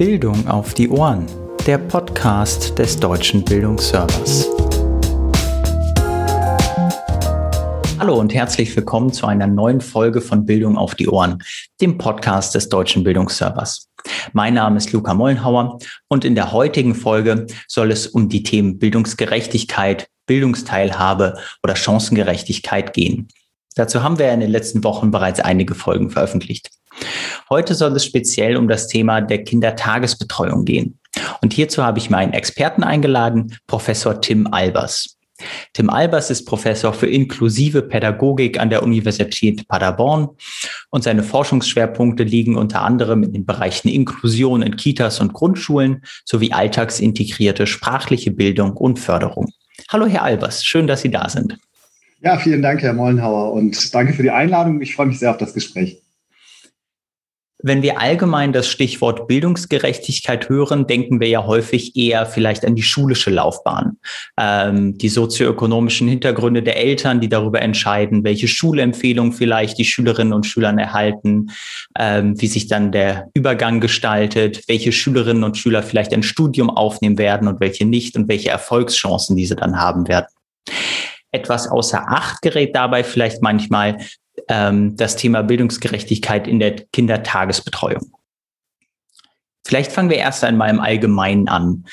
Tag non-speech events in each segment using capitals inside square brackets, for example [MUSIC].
Bildung auf die Ohren, der Podcast des Deutschen Bildungsservers. Hallo und herzlich willkommen zu einer neuen Folge von Bildung auf die Ohren, dem Podcast des Deutschen Bildungsservers. Mein Name ist Luca Mollenhauer und in der heutigen Folge soll es um die Themen Bildungsgerechtigkeit, Bildungsteilhabe oder Chancengerechtigkeit gehen. Dazu haben wir in den letzten Wochen bereits einige Folgen veröffentlicht. Heute soll es speziell um das Thema der Kindertagesbetreuung gehen. Und hierzu habe ich meinen Experten eingeladen, Professor Tim Albers. Tim Albers ist Professor für inklusive Pädagogik an der Universität Paderborn und seine Forschungsschwerpunkte liegen unter anderem in den Bereichen Inklusion in Kitas und Grundschulen sowie alltagsintegrierte sprachliche Bildung und Förderung. Hallo, Herr Albers, schön, dass Sie da sind. Ja, vielen Dank, Herr Mollenhauer, und danke für die Einladung. Ich freue mich sehr auf das Gespräch. Wenn wir allgemein das Stichwort Bildungsgerechtigkeit hören, denken wir ja häufig eher vielleicht an die schulische Laufbahn, ähm, die sozioökonomischen Hintergründe der Eltern, die darüber entscheiden, welche Schulempfehlung vielleicht die Schülerinnen und Schüler erhalten, ähm, wie sich dann der Übergang gestaltet, welche Schülerinnen und Schüler vielleicht ein Studium aufnehmen werden und welche nicht und welche Erfolgschancen diese dann haben werden. Etwas außer Acht gerät dabei vielleicht manchmal, ähm, das Thema Bildungsgerechtigkeit in der Kindertagesbetreuung. Vielleicht fangen wir erst einmal im Allgemeinen an.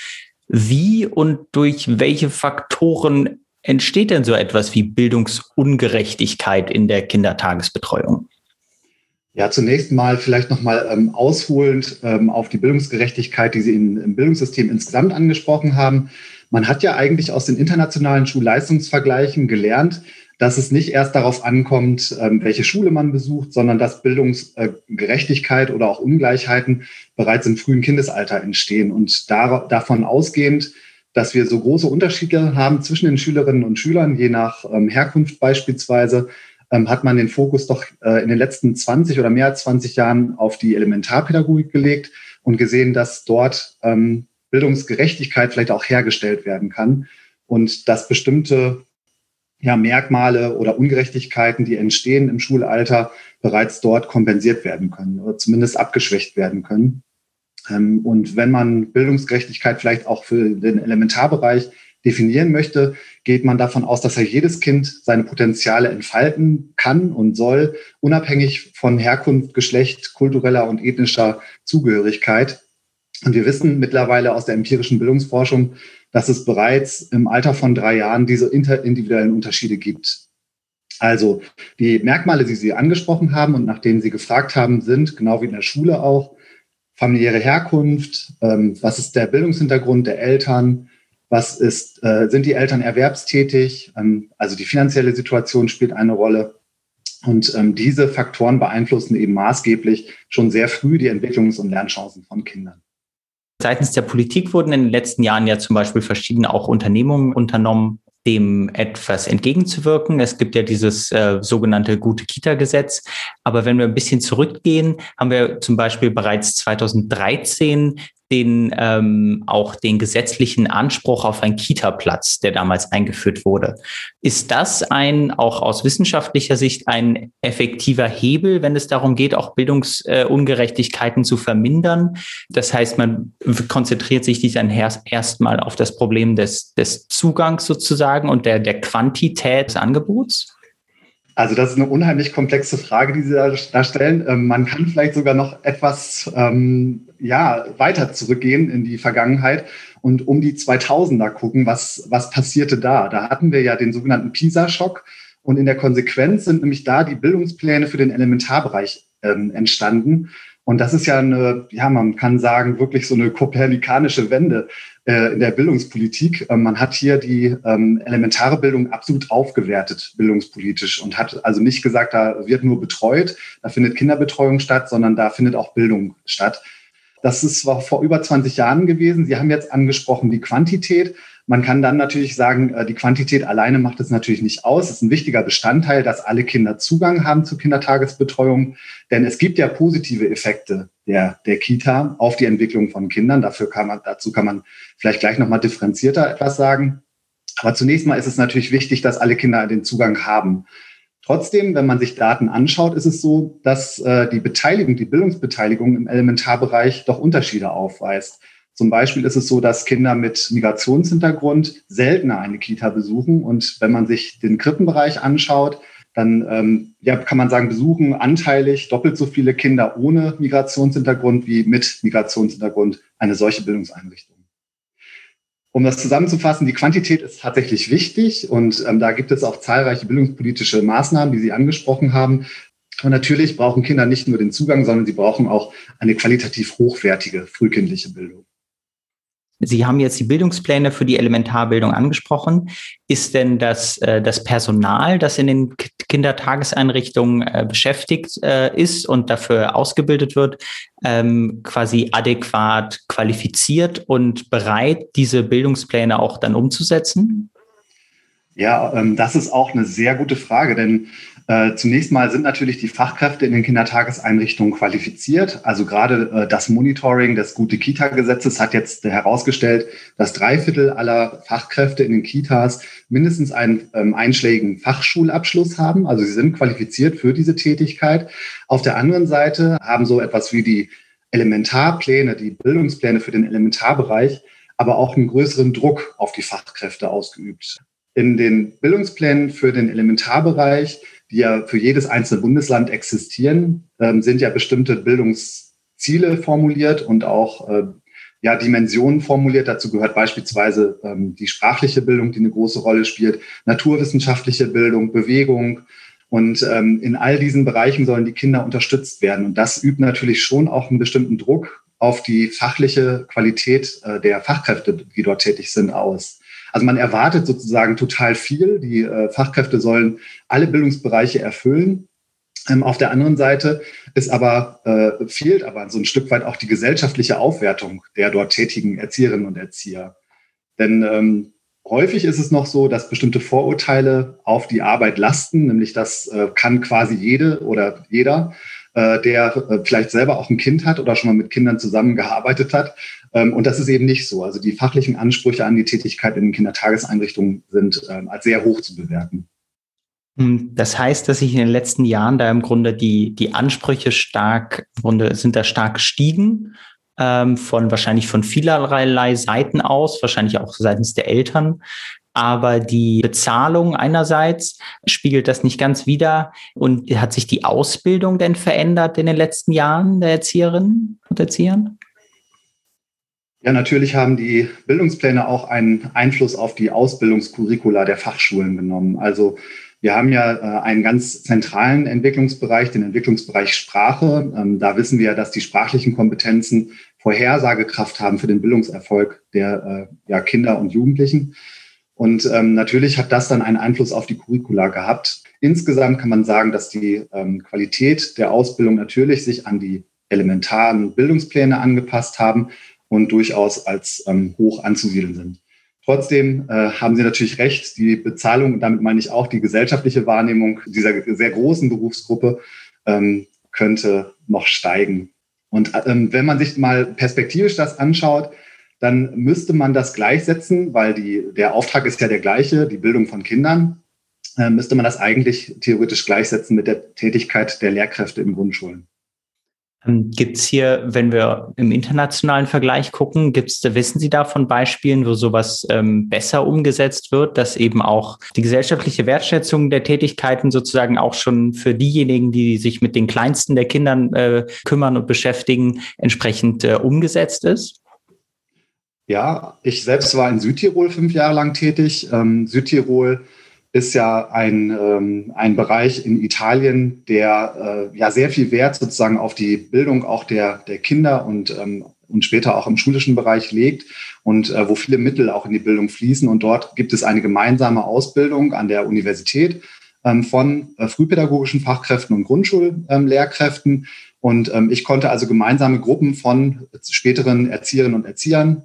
Wie und durch welche Faktoren entsteht denn so etwas wie Bildungsungerechtigkeit in der Kindertagesbetreuung? Ja, zunächst mal vielleicht nochmal ähm, ausholend ähm, auf die Bildungsgerechtigkeit, die Sie in, im Bildungssystem insgesamt angesprochen haben. Man hat ja eigentlich aus den internationalen Schulleistungsvergleichen gelernt, dass es nicht erst darauf ankommt, ähm, welche Schule man besucht, sondern dass Bildungsgerechtigkeit oder auch Ungleichheiten bereits im frühen Kindesalter entstehen. Und davon ausgehend, dass wir so große Unterschiede haben zwischen den Schülerinnen und Schülern, je nach ähm, Herkunft beispielsweise, ähm, hat man den Fokus doch äh, in den letzten 20 oder mehr als 20 Jahren auf die Elementarpädagogik gelegt und gesehen, dass dort Bildungsgerechtigkeit vielleicht auch hergestellt werden kann und dass bestimmte ja, Merkmale oder Ungerechtigkeiten, die entstehen im Schulalter, bereits dort kompensiert werden können oder zumindest abgeschwächt werden können. Ähm, und wenn man Bildungsgerechtigkeit vielleicht auch für den Elementarbereich definieren möchte, geht man davon aus, dass ja jedes Kind seine Potenziale entfalten kann und soll, unabhängig von Herkunft, Geschlecht, kultureller und ethnischer Zugehörigkeit. Und wir wissen mittlerweile aus der empirischen Bildungsforschung, dass es bereits im Alter von drei Jahren diese interindividuellen Unterschiede gibt. Also die Merkmale, die Sie angesprochen haben und nach denen Sie gefragt haben, sind, genau wie in der Schule auch, familiäre Herkunft, ähm, was ist der Bildungshintergrund der Eltern, was ist, äh, sind die Eltern erwerbstätig, ähm, also die finanzielle Situation spielt eine Rolle. Und ähm, diese Faktoren beeinflussen eben maßgeblich schon sehr früh die Entwicklungs- und Lernchancen von Kindern. Seitens der Politik wurden in den letzten Jahren ja zum Beispiel verschiedene auch Unternehmungen unternommen, dem etwas entgegenzuwirken. Es gibt ja dieses äh, sogenannte gute Kita-Gesetz. Aber wenn wir ein bisschen zurückgehen, haben wir zum Beispiel bereits 2013 den ähm, auch den gesetzlichen Anspruch auf einen Kita-Platz, der damals eingeführt wurde. Ist das ein auch aus wissenschaftlicher Sicht ein effektiver Hebel, wenn es darum geht, auch Bildungsungerechtigkeiten zu vermindern? Das heißt, man konzentriert sich dann erstmal auf das Problem des, des Zugangs sozusagen und der, der Quantität des Angebots? Also das ist eine unheimlich komplexe Frage, die Sie da stellen. Ähm, man kann vielleicht sogar noch etwas ähm, ja, weiter zurückgehen in die Vergangenheit und um die 2000er gucken, was, was passierte da. Da hatten wir ja den sogenannten PISA-Schock und in der Konsequenz sind nämlich da die Bildungspläne für den Elementarbereich ähm, entstanden. Und das ist ja eine, ja, man kann sagen, wirklich so eine kopernikanische Wende in der Bildungspolitik. Ähm, man hat hier die ähm, elementare Bildung absolut aufgewertet, bildungspolitisch, und hat also nicht gesagt, da wird nur betreut, da findet Kinderbetreuung statt, sondern da findet auch Bildung statt. Das ist vor über 20 Jahren gewesen. Sie haben jetzt angesprochen die Quantität. Man kann dann natürlich sagen, äh, die Quantität alleine macht es natürlich nicht aus. Es ist ein wichtiger Bestandteil, dass alle Kinder Zugang haben zur Kindertagesbetreuung. Denn es gibt ja positive Effekte der, der Kita auf die Entwicklung von Kindern. Dafür kann man, dazu kann man vielleicht gleich nochmal differenzierter etwas sagen. Aber zunächst mal ist es natürlich wichtig, dass alle Kinder den Zugang haben. Trotzdem, wenn man sich Daten anschaut, ist es so, dass äh, die Beteiligung, die Bildungsbeteiligung im Elementarbereich doch Unterschiede aufweist. Zum Beispiel ist es so, dass Kinder mit Migrationshintergrund seltener eine Kita besuchen. Und wenn man sich den Krippenbereich anschaut, dann ähm, ja, kann man sagen, besuchen anteilig doppelt so viele Kinder ohne Migrationshintergrund wie mit Migrationshintergrund eine solche Bildungseinrichtung. Um das zusammenzufassen, die Quantität ist tatsächlich wichtig und ähm, da gibt es auch zahlreiche bildungspolitische Maßnahmen, die Sie angesprochen haben. Und natürlich brauchen Kinder nicht nur den Zugang, sondern sie brauchen auch eine qualitativ hochwertige frühkindliche Bildung. Sie haben jetzt die Bildungspläne für die Elementarbildung angesprochen. Ist denn das, äh, das Personal, das in den Kindertageseinrichtungen äh, beschäftigt äh, ist und dafür ausgebildet wird, ähm, quasi adäquat qualifiziert und bereit, diese Bildungspläne auch dann umzusetzen? Ja, ähm, das ist auch eine sehr gute Frage, denn äh, zunächst mal sind natürlich die Fachkräfte in den Kindertageseinrichtungen qualifiziert. Also gerade äh, das Monitoring des Gute-Kita-Gesetzes hat jetzt herausgestellt, dass drei Viertel aller Fachkräfte in den Kitas mindestens einen ähm, einschlägigen Fachschulabschluss haben. Also sie sind qualifiziert für diese Tätigkeit. Auf der anderen Seite haben so etwas wie die Elementarpläne, die Bildungspläne für den Elementarbereich, aber auch einen größeren Druck auf die Fachkräfte ausgeübt. In den Bildungsplänen für den Elementarbereich die ja für jedes einzelne Bundesland existieren, ähm, sind ja bestimmte Bildungsziele formuliert und auch äh, ja, Dimensionen formuliert. Dazu gehört beispielsweise ähm, die sprachliche Bildung, die eine große Rolle spielt, naturwissenschaftliche Bildung, Bewegung. Und ähm, in all diesen Bereichen sollen die Kinder unterstützt werden. Und das übt natürlich schon auch einen bestimmten Druck auf die fachliche Qualität äh, der Fachkräfte, die dort tätig sind, aus. Also man erwartet sozusagen total viel. Die äh, Fachkräfte sollen alle Bildungsbereiche erfüllen. Ähm, auf der anderen Seite ist aber, äh, fehlt aber so ein Stück weit auch die gesellschaftliche Aufwertung der dort tätigen Erzieherinnen und Erzieher. Denn ähm, häufig ist es noch so, dass bestimmte Vorurteile auf die Arbeit lasten, nämlich das äh, kann quasi jede oder jeder, äh, der äh, vielleicht selber auch ein Kind hat oder schon mal mit Kindern zusammengearbeitet hat, ähm, und das ist eben nicht so. Also die fachlichen Ansprüche an die Tätigkeit in den Kindertageseinrichtungen sind ähm, als sehr hoch zu bewerten. Hm, das heißt, dass sich in den letzten Jahren da im Grunde die, die Ansprüche stark, sind da stark gestiegen, ähm, von wahrscheinlich von vielerlei Seiten aus, wahrscheinlich auch seitens der Eltern. Aber die Bezahlung einerseits spiegelt das nicht ganz wider. Und hat sich die Ausbildung denn verändert in den letzten Jahren der Erzieherinnen und Erziehern? Ja, natürlich haben die Bildungspläne auch einen Einfluss auf die Ausbildungskurricula der Fachschulen genommen. Also wir haben ja äh, einen ganz zentralen Entwicklungsbereich, den Entwicklungsbereich Sprache. Ähm, da wissen wir, dass die sprachlichen Kompetenzen Vorhersagekraft haben für den Bildungserfolg der äh, Kinder und Jugendlichen. Und ähm, natürlich hat das dann einen Einfluss auf die Curricula gehabt. Insgesamt kann man sagen, dass die ähm, Qualität der Ausbildung natürlich sich an die elementaren Bildungspläne angepasst haben, und durchaus als ähm, hoch anzusiedeln sind. Trotzdem äh, haben Sie natürlich recht, die Bezahlung, und damit meine ich auch die gesellschaftliche Wahrnehmung dieser sehr großen Berufsgruppe, ähm, könnte noch steigen. Und ähm, wenn man sich mal perspektivisch das anschaut, dann müsste man das gleichsetzen, weil die, der Auftrag ist ja der gleiche, die Bildung von Kindern, äh, müsste man das eigentlich theoretisch gleichsetzen mit der Tätigkeit der Lehrkräfte in Grundschulen. Ähm, gibt es hier, wenn wir im internationalen Vergleich gucken, gibt's, wissen Sie da von Beispielen, wo sowas ähm, besser umgesetzt wird, dass eben auch die gesellschaftliche Wertschätzung der Tätigkeiten sozusagen auch schon für diejenigen, die sich mit den kleinsten der Kindern äh, kümmern und beschäftigen, entsprechend äh, umgesetzt ist? Ja, ich selbst war in Südtirol fünf Jahre lang tätig. Ähm, Südtirol ist ja ein, ähm, ein Bereich in Italien, der äh, ja sehr viel Wert sozusagen auf die Bildung auch der, der Kinder und, ähm, und später auch im schulischen Bereich legt und äh, wo viele Mittel auch in die Bildung fließen. Und dort gibt es eine gemeinsame Ausbildung an der Universität ähm, von äh, frühpädagogischen Fachkräften und Grundschullehrkräften. Und ähm, ich konnte also gemeinsame Gruppen von späteren Erzieherinnen und Erziehern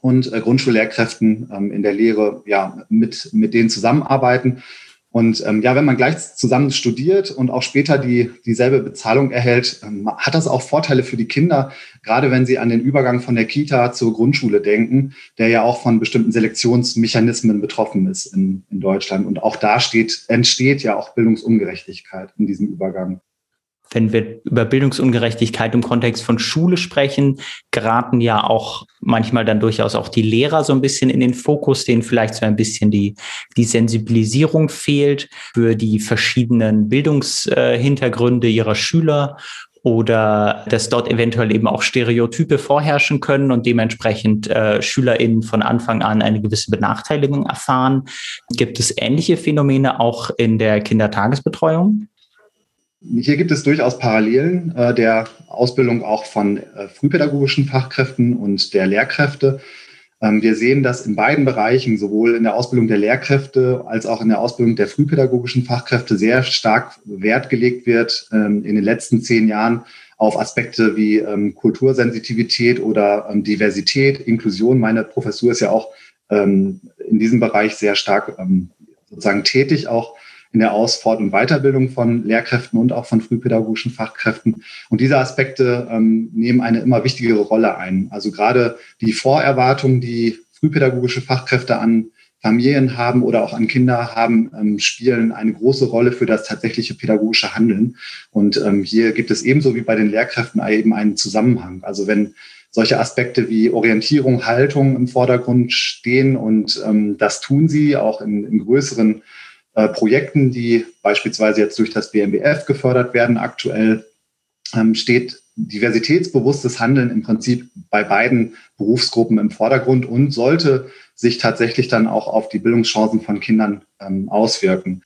und äh, Grundschullehrkräften ähm, in der Lehre ja mit, mit denen zusammenarbeiten. Und ähm, ja, wenn man gleich zusammen studiert und auch später die, dieselbe Bezahlung erhält, ähm, hat das auch Vorteile für die Kinder, gerade wenn sie an den Übergang von der Kita zur Grundschule denken, der ja auch von bestimmten Selektionsmechanismen betroffen ist in, in Deutschland. Und auch da steht, entsteht ja auch Bildungsungerechtigkeit in diesem Übergang wenn wir über Bildungsungerechtigkeit im Kontext von Schule sprechen, geraten ja auch manchmal dann durchaus auch die Lehrer so ein bisschen in den Fokus, denen vielleicht so ein bisschen die, die Sensibilisierung fehlt für die verschiedenen Bildungshintergründe ihrer Schüler oder dass dort eventuell eben auch Stereotype vorherrschen können und dementsprechend äh, SchülerInnen von Anfang an eine gewisse Benachteiligung erfahren. Gibt es ähnliche Phänomene auch in der Kindertagesbetreuung? Hier gibt es durchaus Parallelen äh, der Ausbildung auch von äh, frühpädagogischen Fachkräften und der Lehrkräfte. Ähm, wir sehen, dass in beiden Bereichen, sowohl in der Ausbildung der Lehrkräfte als auch in der Ausbildung der frühpädagogischen Fachkräfte, sehr stark Wert gelegt wird ähm, in den letzten zehn Jahren auf Aspekte wie ähm, Kultursensitivität oder ähm, Diversität, Inklusion. Meine Professur ist ja auch ähm, in diesem Bereich sehr stark ähm, sozusagen tätig, auch in der Aus-, Fort- und Weiterbildung von Lehrkräften und auch von frühpädagogischen Fachkräften. Und diese Aspekte ähm, nehmen eine immer wichtigere Rolle ein. Also gerade die Vorerwartungen, die frühpädagogische Fachkräfte an Familien haben oder auch an Kinder haben, ähm, spielen eine große Rolle für das tatsächliche pädagogische Handeln. Und ähm, hier gibt es ebenso wie bei den Lehrkräften eben einen Zusammenhang. Also wenn solche Aspekte wie Orientierung, Haltung im Vordergrund stehen und ähm, das tun sie auch in, in größeren äh, Projekten, die beispielsweise jetzt durch das BMBF gefördert werden. Aktuell ähm, steht diversitätsbewusstes Handeln im Prinzip bei beiden Berufsgruppen im Vordergrund und sollte sich tatsächlich dann auch auf die Bildungschancen von Kindern ähm, auswirken.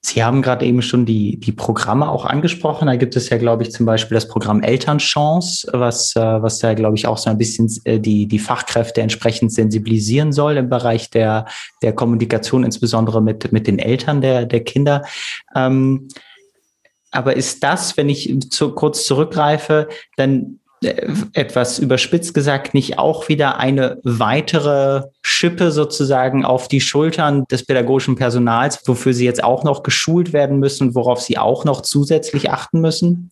Sie haben gerade eben schon die, die Programme auch angesprochen. Da gibt es ja, glaube ich, zum Beispiel das Programm Elternchance, was, äh, was da, glaube ich, auch so ein bisschen äh, die, die Fachkräfte entsprechend sensibilisieren soll im Bereich der, der Kommunikation, insbesondere mit, mit den Eltern der, der Kinder. Ähm, aber ist das, wenn ich zu, kurz zurückgreife, dann etwas überspitzt gesagt nicht auch wieder eine weitere Schippe sozusagen auf die Schultern des pädagogischen Personals, wofür sie jetzt auch noch geschult werden müssen, worauf sie auch noch zusätzlich achten müssen?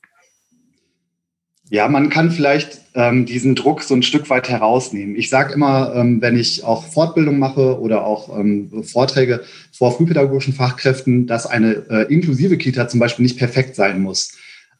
Ja, man kann vielleicht ähm, diesen Druck so ein Stück weit herausnehmen. Ich sage immer, ähm, wenn ich auch Fortbildung mache oder auch ähm, Vorträge vor frühpädagogischen Fachkräften, dass eine äh, inklusive Kita zum Beispiel nicht perfekt sein muss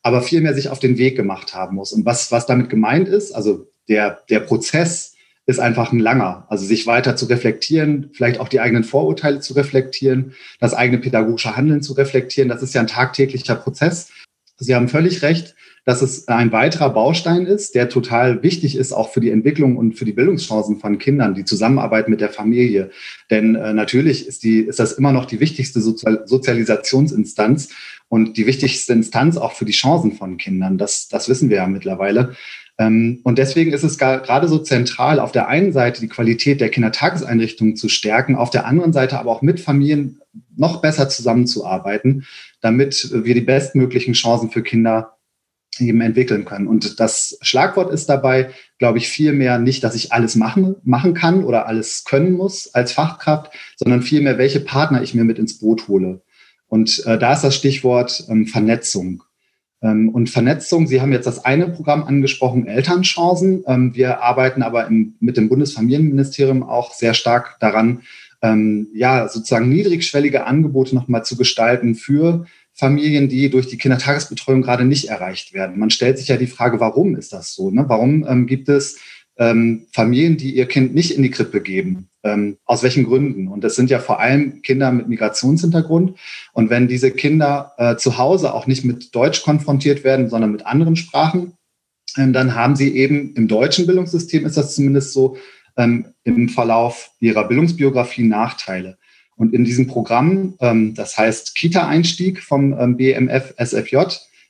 aber vielmehr sich auf den Weg gemacht haben muss. Und was, was damit gemeint ist, also der, der Prozess ist einfach ein langer. Also sich weiter zu reflektieren, vielleicht auch die eigenen Vorurteile zu reflektieren, das eigene pädagogische Handeln zu reflektieren, das ist ja ein tagtäglicher Prozess. Sie haben völlig recht, dass es ein weiterer Baustein ist, der total wichtig ist, auch für die Entwicklung und für die Bildungschancen von Kindern, die Zusammenarbeit mit der Familie. Denn äh, natürlich ist, die, ist das immer noch die wichtigste Sozial Sozialisationsinstanz und die wichtigste Instanz auch für die Chancen von Kindern. Das, das wissen wir ja mittlerweile. Ähm, und deswegen ist es gerade so zentral, auf der einen Seite die Qualität der Kindertageseinrichtungen zu stärken, auf der anderen Seite aber auch mit Familien noch besser zusammenzuarbeiten, damit wir die bestmöglichen Chancen für Kinder eben entwickeln können. Und das Schlagwort ist dabei, glaube ich, vielmehr nicht, dass ich alles machen, machen kann oder alles können muss als Fachkraft, sondern vielmehr, welche Partner ich mir mit ins Boot hole. Und äh, da ist das Stichwort ähm, Vernetzung. Ähm, und Vernetzung, Sie haben jetzt das eine Programm angesprochen, Elternchancen. Ähm, wir arbeiten aber im, mit dem Bundesfamilienministerium auch sehr stark daran, ähm, ja, sozusagen niedrigschwellige Angebote nochmal zu gestalten für Familien, die durch die Kindertagesbetreuung gerade nicht erreicht werden. Man stellt sich ja die Frage, warum ist das so? Ne? Warum ähm, gibt es ähm, Familien, die ihr Kind nicht in die Krippe geben? Ähm, aus welchen Gründen? Und das sind ja vor allem Kinder mit Migrationshintergrund. Und wenn diese Kinder äh, zu Hause auch nicht mit Deutsch konfrontiert werden, sondern mit anderen Sprachen, äh, dann haben sie eben im deutschen Bildungssystem, ist das zumindest so, ähm, im Verlauf ihrer Bildungsbiografie Nachteile. Und in diesem Programm, ähm, das heißt Kita-Einstieg vom ähm, BMF SFJ,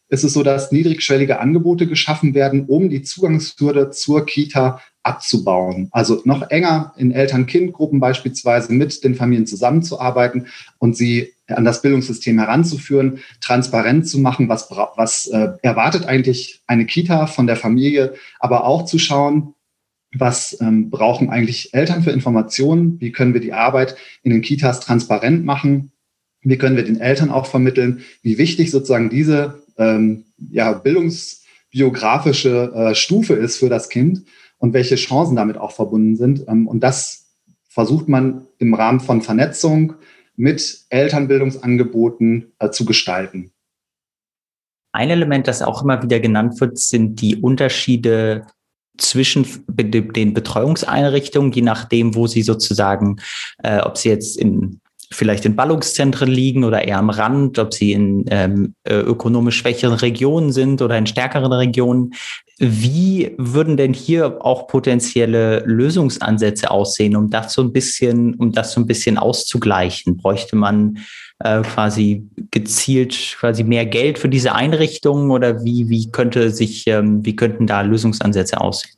ist es so, dass niedrigschwellige Angebote geschaffen werden, um die Zugangshürde zur Kita abzubauen. Also noch enger in Eltern-Kind-Gruppen beispielsweise mit den Familien zusammenzuarbeiten und sie an das Bildungssystem heranzuführen, transparent zu machen, was, was äh, erwartet eigentlich eine Kita von der Familie, aber auch zu schauen, was ähm, brauchen eigentlich Eltern für Informationen, wie können wir die Arbeit in den Kitas transparent machen, Wie können wir den Eltern auch vermitteln, wie wichtig sozusagen diese ähm, ja, bildungsbiografische äh, Stufe ist für das Kind und welche Chancen damit auch verbunden sind. Ähm, und das versucht man im Rahmen von Vernetzung mit Elternbildungsangeboten äh, zu gestalten. Ein Element, das auch immer wieder genannt wird, sind die Unterschiede zwischen den Betreuungseinrichtungen, je nachdem, wo sie sozusagen, äh, ob sie jetzt in vielleicht in Ballungszentren liegen oder eher am Rand, ob sie in ähm, äh, ökonomisch schwächeren Regionen sind oder in stärkeren Regionen. Wie würden denn hier auch potenzielle Lösungsansätze aussehen, um das so ein bisschen, um das so ein bisschen auszugleichen? Bräuchte man äh, quasi gezielt quasi mehr Geld für diese Einrichtungen oder wie, wie könnte sich, ähm, wie könnten da Lösungsansätze aussehen?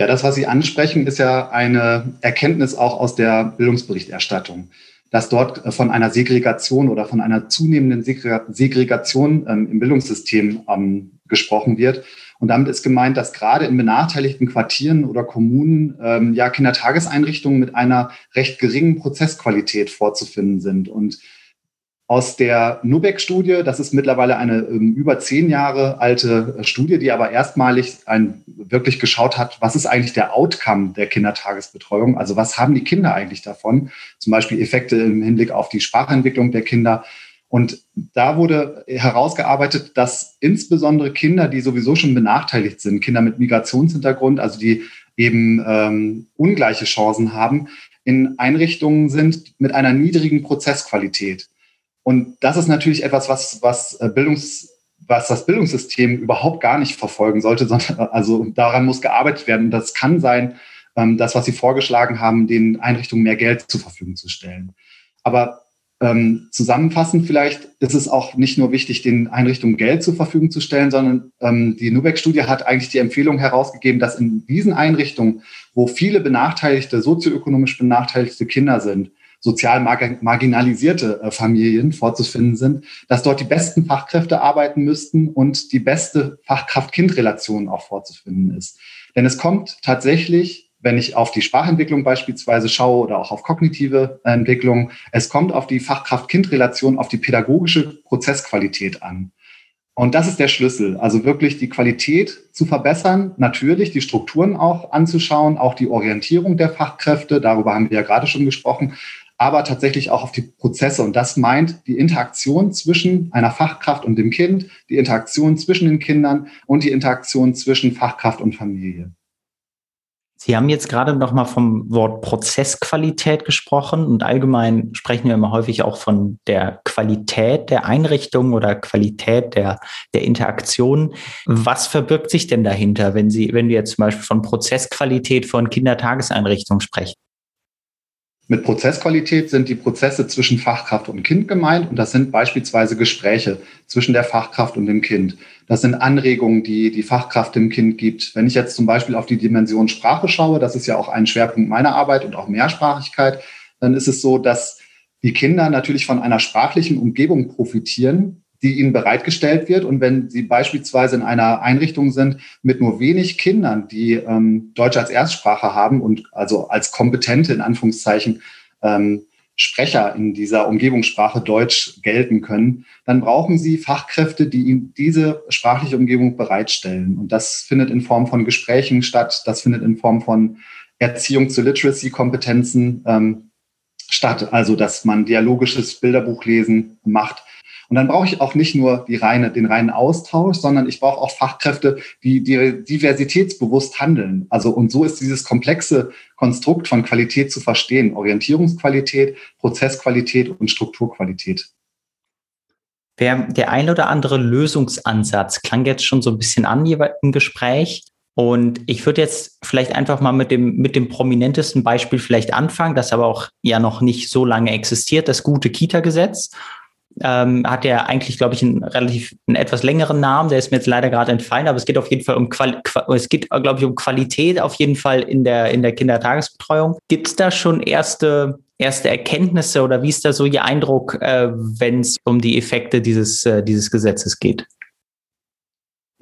Ja, das, was Sie ansprechen, ist ja eine Erkenntnis auch aus der Bildungsberichterstattung, dass dort äh, von einer Segregation oder von einer zunehmenden Segregation ähm, im Bildungssystem ähm, gesprochen wird. Und damit ist gemeint, dass gerade in benachteiligten Quartieren oder Kommunen ähm, ja Kindertageseinrichtungen mit einer recht geringen Prozessqualität vorzufinden sind. Und aus der Nubeck-Studie, das ist mittlerweile eine ähm, über zehn Jahre alte äh, Studie, die aber erstmalig ein, wirklich geschaut hat, was ist eigentlich der Outcome der Kindertagesbetreuung? Also was haben die Kinder eigentlich davon? Zum Beispiel Effekte im Hinblick auf die Sprachentwicklung der Kinder und da wurde herausgearbeitet, dass insbesondere Kinder, die sowieso schon benachteiligt sind, Kinder mit Migrationshintergrund, also die eben ähm, ungleiche Chancen haben, in Einrichtungen sind mit einer niedrigen Prozessqualität. Und das ist natürlich etwas, was, was äh, Bildungs was das Bildungssystem überhaupt gar nicht verfolgen sollte, [LAUGHS] sondern also daran muss gearbeitet werden. Und das kann sein, ähm, das, was Sie vorgeschlagen haben, den Einrichtungen mehr Geld zur Verfügung zu stellen. Aber ähm, zusammenfassend vielleicht ist es auch nicht nur wichtig, den Einrichtungen Geld zur Verfügung zu stellen, sondern ähm, die Nubeck-Studie hat eigentlich die Empfehlung herausgegeben, dass in diesen Einrichtungen, wo viele benachteiligte, sozioökonomisch benachteiligte Kinder sind, sozial marginalisierte äh, Familien vorzufinden sind, dass dort die besten Fachkräfte arbeiten müssten und die beste Fachkraft-Kind-Relation auch vorzufinden ist. Denn es kommt tatsächlich wenn ich auf die Sprachentwicklung beispielsweise schaue oder auch auf kognitive Entwicklung, es kommt auf die Fachkraft-Kind-Relation, auf die pädagogische Prozessqualität an. Und das ist der Schlüssel, also wirklich die Qualität zu verbessern, natürlich die Strukturen auch anzuschauen, auch die Orientierung der Fachkräfte, darüber haben wir ja gerade schon gesprochen, aber tatsächlich auch auf die Prozesse. Und das meint die Interaktion zwischen einer Fachkraft und dem Kind, die Interaktion zwischen den Kindern und die Interaktion zwischen Fachkraft und Familie. Sie haben jetzt gerade noch mal vom Wort Prozessqualität gesprochen und allgemein sprechen wir immer häufig auch von der Qualität der Einrichtung oder Qualität der, der Interaktion. Was verbirgt sich denn dahinter, wenn Sie, wenn wir jetzt zum Beispiel von Prozessqualität von Kindertageseinrichtungen sprechen? Mit Prozessqualität sind die Prozesse zwischen Fachkraft und Kind gemeint und das sind beispielsweise Gespräche zwischen der Fachkraft und dem Kind. Das sind Anregungen, die die Fachkraft dem Kind gibt. Wenn ich jetzt zum Beispiel auf die Dimension Sprache schaue, das ist ja auch ein Schwerpunkt meiner Arbeit und auch Mehrsprachigkeit, dann ist es so, dass die Kinder natürlich von einer sprachlichen Umgebung profitieren, die ihnen bereitgestellt wird. Und wenn sie beispielsweise in einer Einrichtung sind mit nur wenig Kindern, die ähm, Deutsch als Erstsprache haben und also als kompetente, in Anführungszeichen, ähm, Sprecher in dieser Umgebungssprache Deutsch gelten können, dann brauchen sie Fachkräfte, die ihnen diese sprachliche Umgebung bereitstellen. Und das findet in Form von Gesprächen statt, das findet in Form von Erziehung zu Literacy-Kompetenzen ähm, statt, also dass man dialogisches Bilderbuchlesen macht und dann brauche ich auch nicht nur die reine, den reinen Austausch, sondern ich brauche auch Fachkräfte, die, die diversitätsbewusst handeln. Also, und so ist dieses komplexe Konstrukt von Qualität zu verstehen. Orientierungsqualität, Prozessqualität und Strukturqualität. Der ein oder andere Lösungsansatz klang jetzt schon so ein bisschen an im Gespräch. Und ich würde jetzt vielleicht einfach mal mit dem, mit dem prominentesten Beispiel vielleicht anfangen, das aber auch ja noch nicht so lange existiert, das gute Kita-Gesetz ähm, hat ja eigentlich, glaube ich, einen relativ einen etwas längeren Namen. Der ist mir jetzt leider gerade entfallen, aber es geht auf jeden Fall um Quali es geht, glaube ich, um Qualität auf jeden Fall in der in der Kindertagesbetreuung. Gibt es da schon erste erste Erkenntnisse oder wie ist da so Ihr Eindruck, äh, wenn es um die Effekte dieses äh, dieses Gesetzes geht?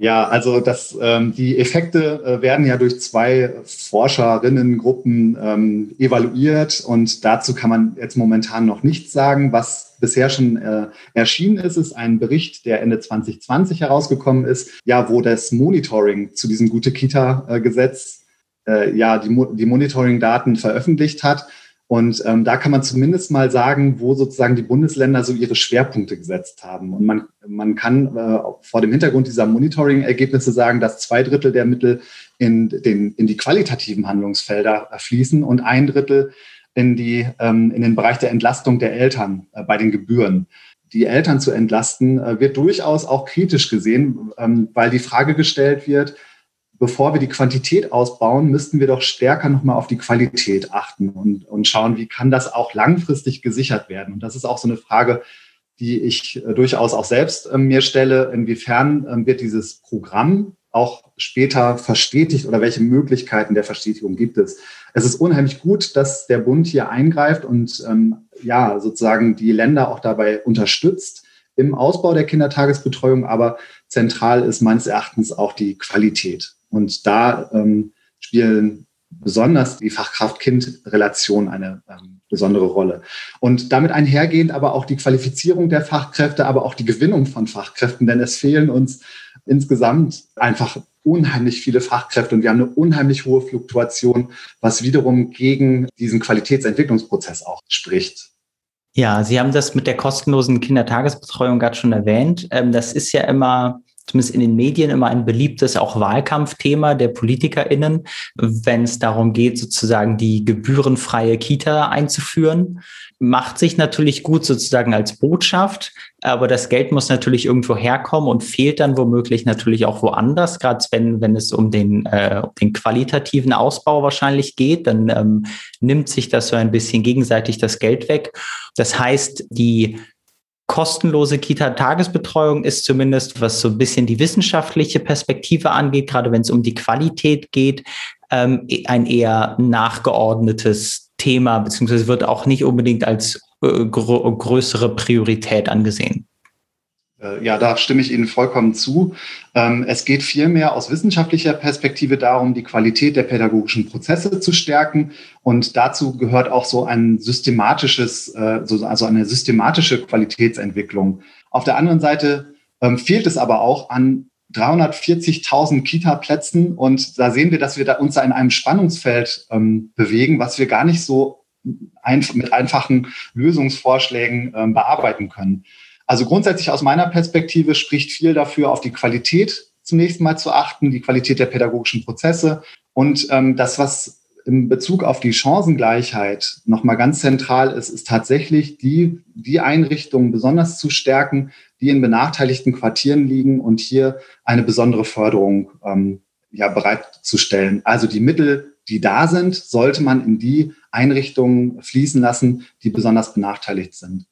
Ja, also das, ähm, die Effekte äh, werden ja durch zwei Forscherinnengruppen ähm, evaluiert und dazu kann man jetzt momentan noch nichts sagen. Was bisher schon äh, erschienen ist, ist ein Bericht, der Ende 2020 herausgekommen ist, ja, wo das Monitoring zu diesem Gute-Kita-Gesetz äh, ja die, die Monitoring-Daten veröffentlicht hat. Und ähm, da kann man zumindest mal sagen, wo sozusagen die Bundesländer so ihre Schwerpunkte gesetzt haben. Und man, man kann äh, vor dem Hintergrund dieser Monitoring-Ergebnisse sagen, dass zwei Drittel der Mittel in, den, in die qualitativen Handlungsfelder fließen und ein Drittel in, die, ähm, in den Bereich der Entlastung der Eltern äh, bei den Gebühren. Die Eltern zu entlasten, äh, wird durchaus auch kritisch gesehen, ähm, weil die Frage gestellt wird, bevor wir die Quantität ausbauen, müssten wir doch stärker nochmal auf die Qualität achten und, und schauen, wie kann das auch langfristig gesichert werden. Und das ist auch so eine Frage, die ich äh, durchaus auch selbst äh, mir stelle. Inwiefern äh, wird dieses Programm auch später verstetigt oder welche Möglichkeiten der Verstetigung gibt es? Es ist unheimlich gut, dass der Bund hier eingreift und ähm, ja, sozusagen die Länder auch dabei unterstützt im Ausbau der Kindertagesbetreuung, aber zentral ist meines Erachtens auch die Qualität. Und da ähm, spielen besonders die Fachkraft-Kind-Relation eine ähm, besondere Rolle. Und damit einhergehend aber auch die Qualifizierung der Fachkräfte, aber auch die Gewinnung von Fachkräften, denn es fehlen uns insgesamt einfach unheimlich viele Fachkräfte und wir haben eine unheimlich hohe Fluktuation, was wiederum gegen diesen Qualitätsentwicklungsprozess auch spricht. Ja, Sie haben das mit der kostenlosen Kindertagesbetreuung gerade schon erwähnt. Ähm, das ist ja immer zumindest in den Medien immer ein beliebtes auch Wahlkampfthema der PolitikerInnen, wenn es darum geht, sozusagen die gebührenfreie Kita einzuführen. Macht sich natürlich gut sozusagen als Botschaft, aber das Geld muss natürlich irgendwo herkommen und fehlt dann womöglich natürlich auch woanders, gerade wenn, wenn es um den, äh, den qualitativen Ausbau wahrscheinlich geht, dann ähm, nimmt sich das so ein bisschen gegenseitig das Geld weg. Das heißt, die kostenlose Kita-Tagesbetreuung ist zumindest, was so ein bisschen die wissenschaftliche Perspektive angeht, gerade wenn es um die Qualität geht, ähm, ein eher nachgeordnetes Thema, beziehungsweise wird auch nicht unbedingt als äh, gr größere Priorität angesehen. Äh, ja, da stimme ich Ihnen vollkommen zu. Ähm, es geht vielmehr aus wissenschaftlicher Perspektive darum, die Qualität der pädagogischen Prozesse zu stärken. Und dazu gehört auch so ein systematisches, äh, also eine systematische Qualitätsentwicklung. Auf der anderen Seite ähm, fehlt es aber auch an 340.000 Kita-Plätzen. Und da sehen wir, dass wir da uns in einem Spannungsfeld ähm, bewegen, was wir gar nicht so mit einfachen Lösungsvorschlägen bearbeiten können. Also grundsätzlich aus meiner Perspektive spricht viel dafür, auf die Qualität zunächst mal zu achten, die Qualität der pädagogischen Prozesse und ähm, das, was in Bezug auf die Chancengleichheit nochmal ganz zentral ist, ist tatsächlich die, die Einrichtungen besonders zu stärken, die in benachteiligten Quartieren liegen und hier eine besondere Förderung ähm, ja, bereitzustellen. Also die Mittel, die da sind, sollte man in die Einrichtungen fließen lassen, die besonders benachteiligt sind.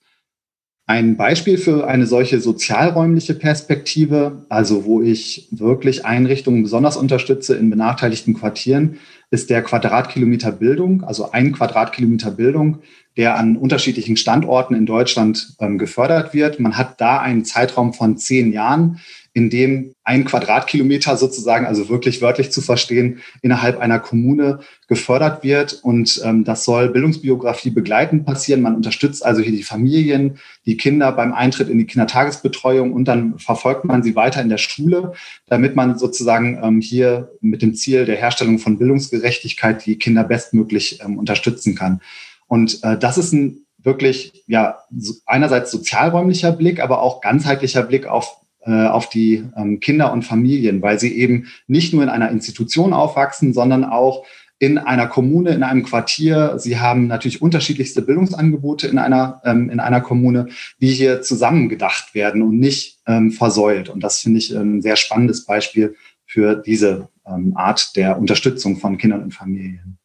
Ein Beispiel für eine solche sozialräumliche Perspektive, also wo ich wirklich Einrichtungen besonders unterstütze in benachteiligten Quartieren, ist der Quadratkilometer Bildung, also ein Quadratkilometer Bildung, der an unterschiedlichen Standorten in Deutschland ähm, gefördert wird. Man hat da einen Zeitraum von zehn Jahren, in dem ein Quadratkilometer sozusagen, also wirklich wörtlich zu verstehen, innerhalb einer Kommune gefördert wird. Und ähm, das soll Bildungsbiografie begleitend passieren. Man unterstützt also hier die Familien, die Kinder beim Eintritt in die Kindertagesbetreuung und dann verfolgt man sie weiter in der Schule, damit man sozusagen ähm, hier mit dem Ziel der Herstellung von Bildungsgerechtigkeit die Kinder bestmöglich ähm, unterstützen kann. Und äh, das ist ein wirklich, ja, einerseits sozialräumlicher Blick, aber auch ganzheitlicher Blick auf auf die ähm, Kinder und Familien, weil sie eben nicht nur in einer Institution aufwachsen, sondern auch in einer Kommune, in einem Quartier. Sie haben natürlich unterschiedlichste Bildungsangebote in einer, ähm, in einer Kommune, die hier zusammengedacht werden und nicht ähm, versäult. Und das finde ich ein sehr spannendes Beispiel für diese ähm, Art der Unterstützung von Kindern und Familien.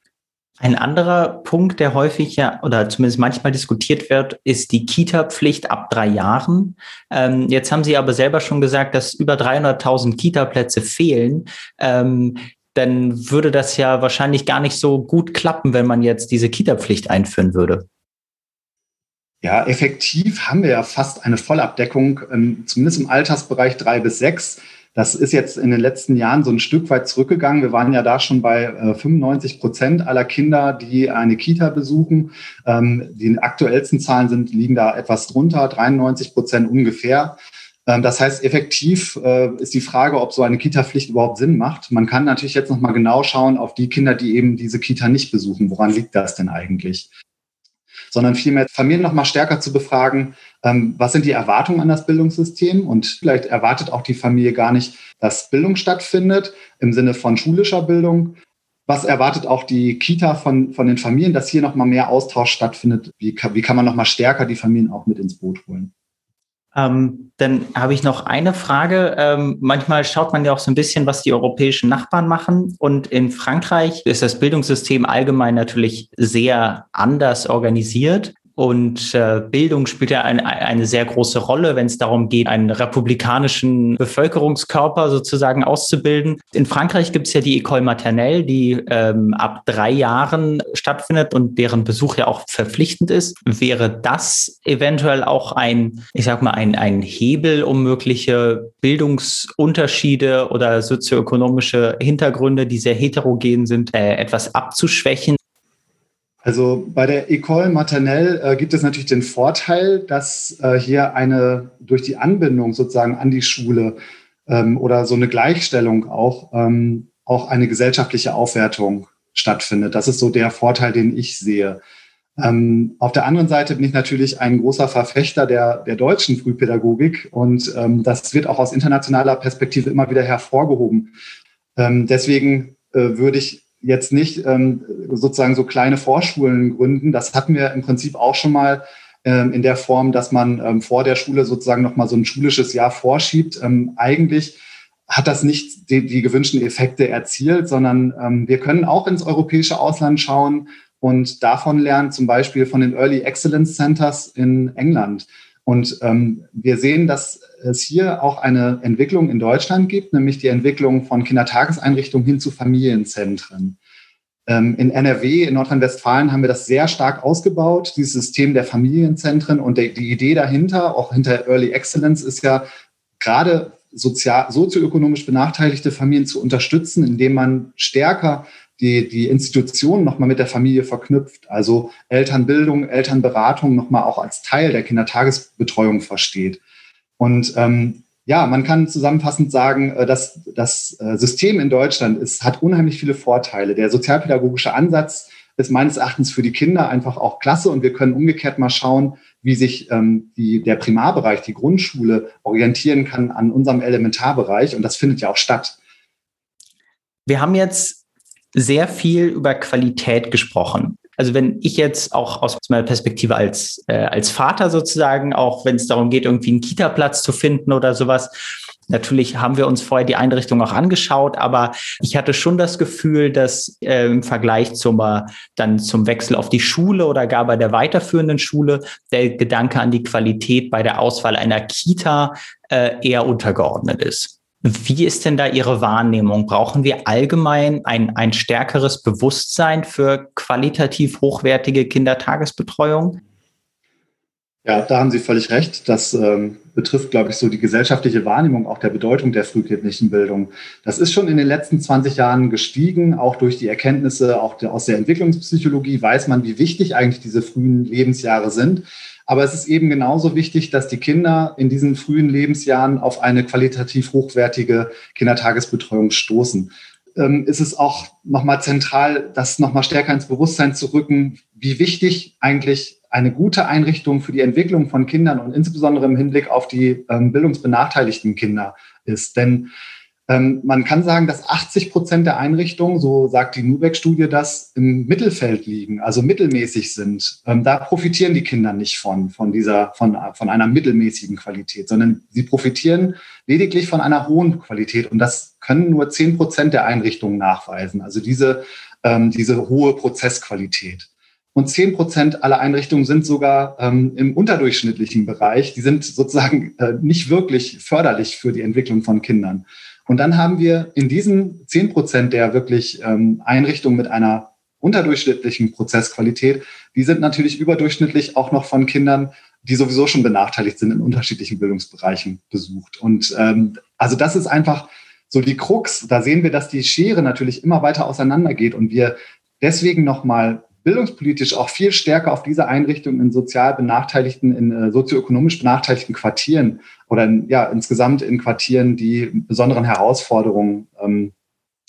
Ein anderer Punkt, der häufig ja oder zumindest manchmal diskutiert wird, ist die Kita-Pflicht ab drei Jahren. Ähm, jetzt haben Sie aber selber schon gesagt, dass über 300.000 Kita-Plätze fehlen. Ähm, dann würde das ja wahrscheinlich gar nicht so gut klappen, wenn man jetzt diese Kita-Pflicht einführen würde. Ja, effektiv haben wir ja fast eine Vollabdeckung, ähm, zumindest im Altersbereich drei bis sechs. Das ist jetzt in den letzten Jahren so ein Stück weit zurückgegangen. Wir waren ja da schon bei äh, 95 Prozent aller Kinder, die eine Kita besuchen. Ähm, die aktuellsten Zahlen sind, liegen da etwas drunter, 93 Prozent ungefähr. Ähm, das heißt, effektiv äh, ist die Frage, ob so eine Kita-Pflicht überhaupt Sinn macht. Man kann natürlich jetzt noch mal genau schauen auf die Kinder, die eben diese Kita nicht besuchen. Woran liegt das denn eigentlich? Sondern vielmehr Familien noch mal stärker zu befragen, ähm, was sind die Erwartungen an das Bildungssystem und vielleicht erwartet auch die Familie gar nicht, dass Bildung stattfindet im Sinne von schulischer Bildung. Was erwartet auch die Kita von, von den Familien, dass hier noch mal mehr Austausch stattfindet? Wie kann, wie kann man noch mal stärker die Familien auch mit ins Boot holen? Ähm, dann habe ich noch eine Frage. Ähm, manchmal schaut man ja auch so ein bisschen, was die europäischen Nachbarn machen. Und in Frankreich ist das Bildungssystem allgemein natürlich sehr anders organisiert. Und äh, Bildung spielt ja ein, eine sehr große Rolle, wenn es darum geht, einen republikanischen Bevölkerungskörper sozusagen auszubilden. In Frankreich gibt es ja die École Maternelle, die ähm, ab drei Jahren stattfindet und deren Besuch ja auch verpflichtend ist. Wäre das eventuell auch ein, ich sag mal, ein, ein Hebel, um mögliche Bildungsunterschiede oder sozioökonomische Hintergründe, die sehr heterogen sind, äh, etwas abzuschwächen? Also bei der École Maternelle äh, gibt es natürlich den Vorteil, dass äh, hier eine durch die Anbindung sozusagen an die Schule ähm, oder so eine Gleichstellung auch, ähm, auch eine gesellschaftliche Aufwertung stattfindet. Das ist so der Vorteil, den ich sehe. Ähm, auf der anderen Seite bin ich natürlich ein großer Verfechter der, der deutschen Frühpädagogik und ähm, das wird auch aus internationaler Perspektive immer wieder hervorgehoben. Ähm, deswegen äh, würde ich jetzt nicht ähm, sozusagen so kleine Vorschulen gründen. Das hatten wir im Prinzip auch schon mal ähm, in der Form, dass man ähm, vor der Schule sozusagen nochmal so ein schulisches Jahr vorschiebt. Ähm, eigentlich hat das nicht die, die gewünschten Effekte erzielt, sondern ähm, wir können auch ins europäische Ausland schauen und davon lernen, zum Beispiel von den Early Excellence Centers in England. Und ähm, wir sehen, dass es hier auch eine Entwicklung in Deutschland gibt, nämlich die Entwicklung von Kindertageseinrichtungen hin zu Familienzentren. Ähm, in NRW, in Nordrhein-Westfalen haben wir das sehr stark ausgebaut, dieses System der Familienzentren. Und die, die Idee dahinter, auch hinter Early Excellence, ist ja gerade sozial, sozioökonomisch benachteiligte Familien zu unterstützen, indem man stärker die, die Institutionen nochmal mit der Familie verknüpft. Also Elternbildung, Elternberatung nochmal auch als Teil der Kindertagesbetreuung versteht. Und ähm, ja, man kann zusammenfassend sagen, äh, dass das äh, System in Deutschland ist, hat unheimlich viele Vorteile. Der sozialpädagogische Ansatz ist meines Erachtens für die Kinder einfach auch klasse und wir können umgekehrt mal schauen, wie sich ähm, die, der Primarbereich, die Grundschule orientieren kann an unserem Elementarbereich und das findet ja auch statt. Wir haben jetzt sehr viel über Qualität gesprochen. Also wenn ich jetzt auch aus meiner Perspektive als, äh, als Vater sozusagen, auch wenn es darum geht, irgendwie einen Kita-Platz zu finden oder sowas, Natürlich haben wir uns vorher die Einrichtung auch angeschaut, aber ich hatte schon das Gefühl, dass äh, im Vergleich zum, äh, dann zum Wechsel auf die Schule oder gar bei der weiterführenden Schule der Gedanke an die Qualität bei der Auswahl einer Kita äh, eher untergeordnet ist. Wie ist denn da Ihre Wahrnehmung? Brauchen wir allgemein ein, ein stärkeres Bewusstsein für qualitativ hochwertige Kindertagesbetreuung? Ja, da haben Sie völlig recht. Das ähm, betrifft, glaube ich, so die gesellschaftliche Wahrnehmung auch der Bedeutung der frühkindlichen Bildung. Das ist schon in den letzten 20 Jahren gestiegen, auch durch die Erkenntnisse auch der, aus der Entwicklungspsychologie weiß man, wie wichtig eigentlich diese frühen Lebensjahre sind. Aber es ist eben genauso wichtig, dass die Kinder in diesen frühen Lebensjahren auf eine qualitativ hochwertige Kindertagesbetreuung stoßen. Ähm, ist es auch nochmal zentral, das nochmal stärker ins Bewusstsein zu rücken, wie wichtig eigentlich eine gute Einrichtung für die Entwicklung von Kindern und insbesondere im Hinblick auf die ähm, bildungsbenachteiligten Kinder ist. Denn man kann sagen, dass 80 Prozent der Einrichtungen, so sagt die Nubeck-Studie, das im Mittelfeld liegen, also mittelmäßig sind. Ähm, da profitieren die Kinder nicht von, von dieser, von, von einer mittelmäßigen Qualität, sondern sie profitieren lediglich von einer hohen Qualität. Und das können nur 10 Prozent der Einrichtungen nachweisen. Also diese, ähm, diese hohe Prozessqualität. Und 10 Prozent aller Einrichtungen sind sogar ähm, im unterdurchschnittlichen Bereich. Die sind sozusagen äh, nicht wirklich förderlich für die Entwicklung von Kindern. Und dann haben wir in diesen zehn Prozent der wirklich ähm, Einrichtungen mit einer unterdurchschnittlichen Prozessqualität, die sind natürlich überdurchschnittlich auch noch von Kindern, die sowieso schon benachteiligt sind in unterschiedlichen Bildungsbereichen besucht. Und ähm, Also das ist einfach so die Krux. Da sehen wir, dass die Schere natürlich immer weiter auseinandergeht und wir deswegen nochmal bildungspolitisch auch viel stärker auf diese Einrichtungen in sozial benachteiligten, in äh, sozioökonomisch benachteiligten Quartieren oder in, ja, insgesamt in Quartieren, die besonderen Herausforderungen ähm,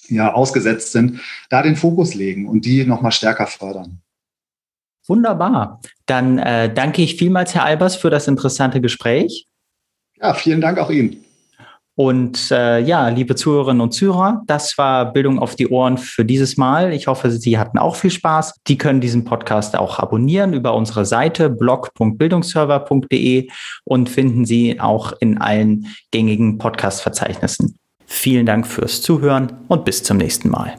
ja, ausgesetzt sind, da den Fokus legen und die nochmal stärker fördern. Wunderbar. Dann äh, danke ich vielmals, Herr Albers, für das interessante Gespräch. Ja, vielen Dank auch Ihnen. Und äh, ja, liebe Zuhörerinnen und Zuhörer, das war Bildung auf die Ohren für dieses Mal. Ich hoffe, Sie hatten auch viel Spaß. Die können diesen Podcast auch abonnieren über unsere Seite blog.bildungsserver.de und finden Sie auch in allen gängigen Podcast-Verzeichnissen. Vielen Dank fürs Zuhören und bis zum nächsten Mal.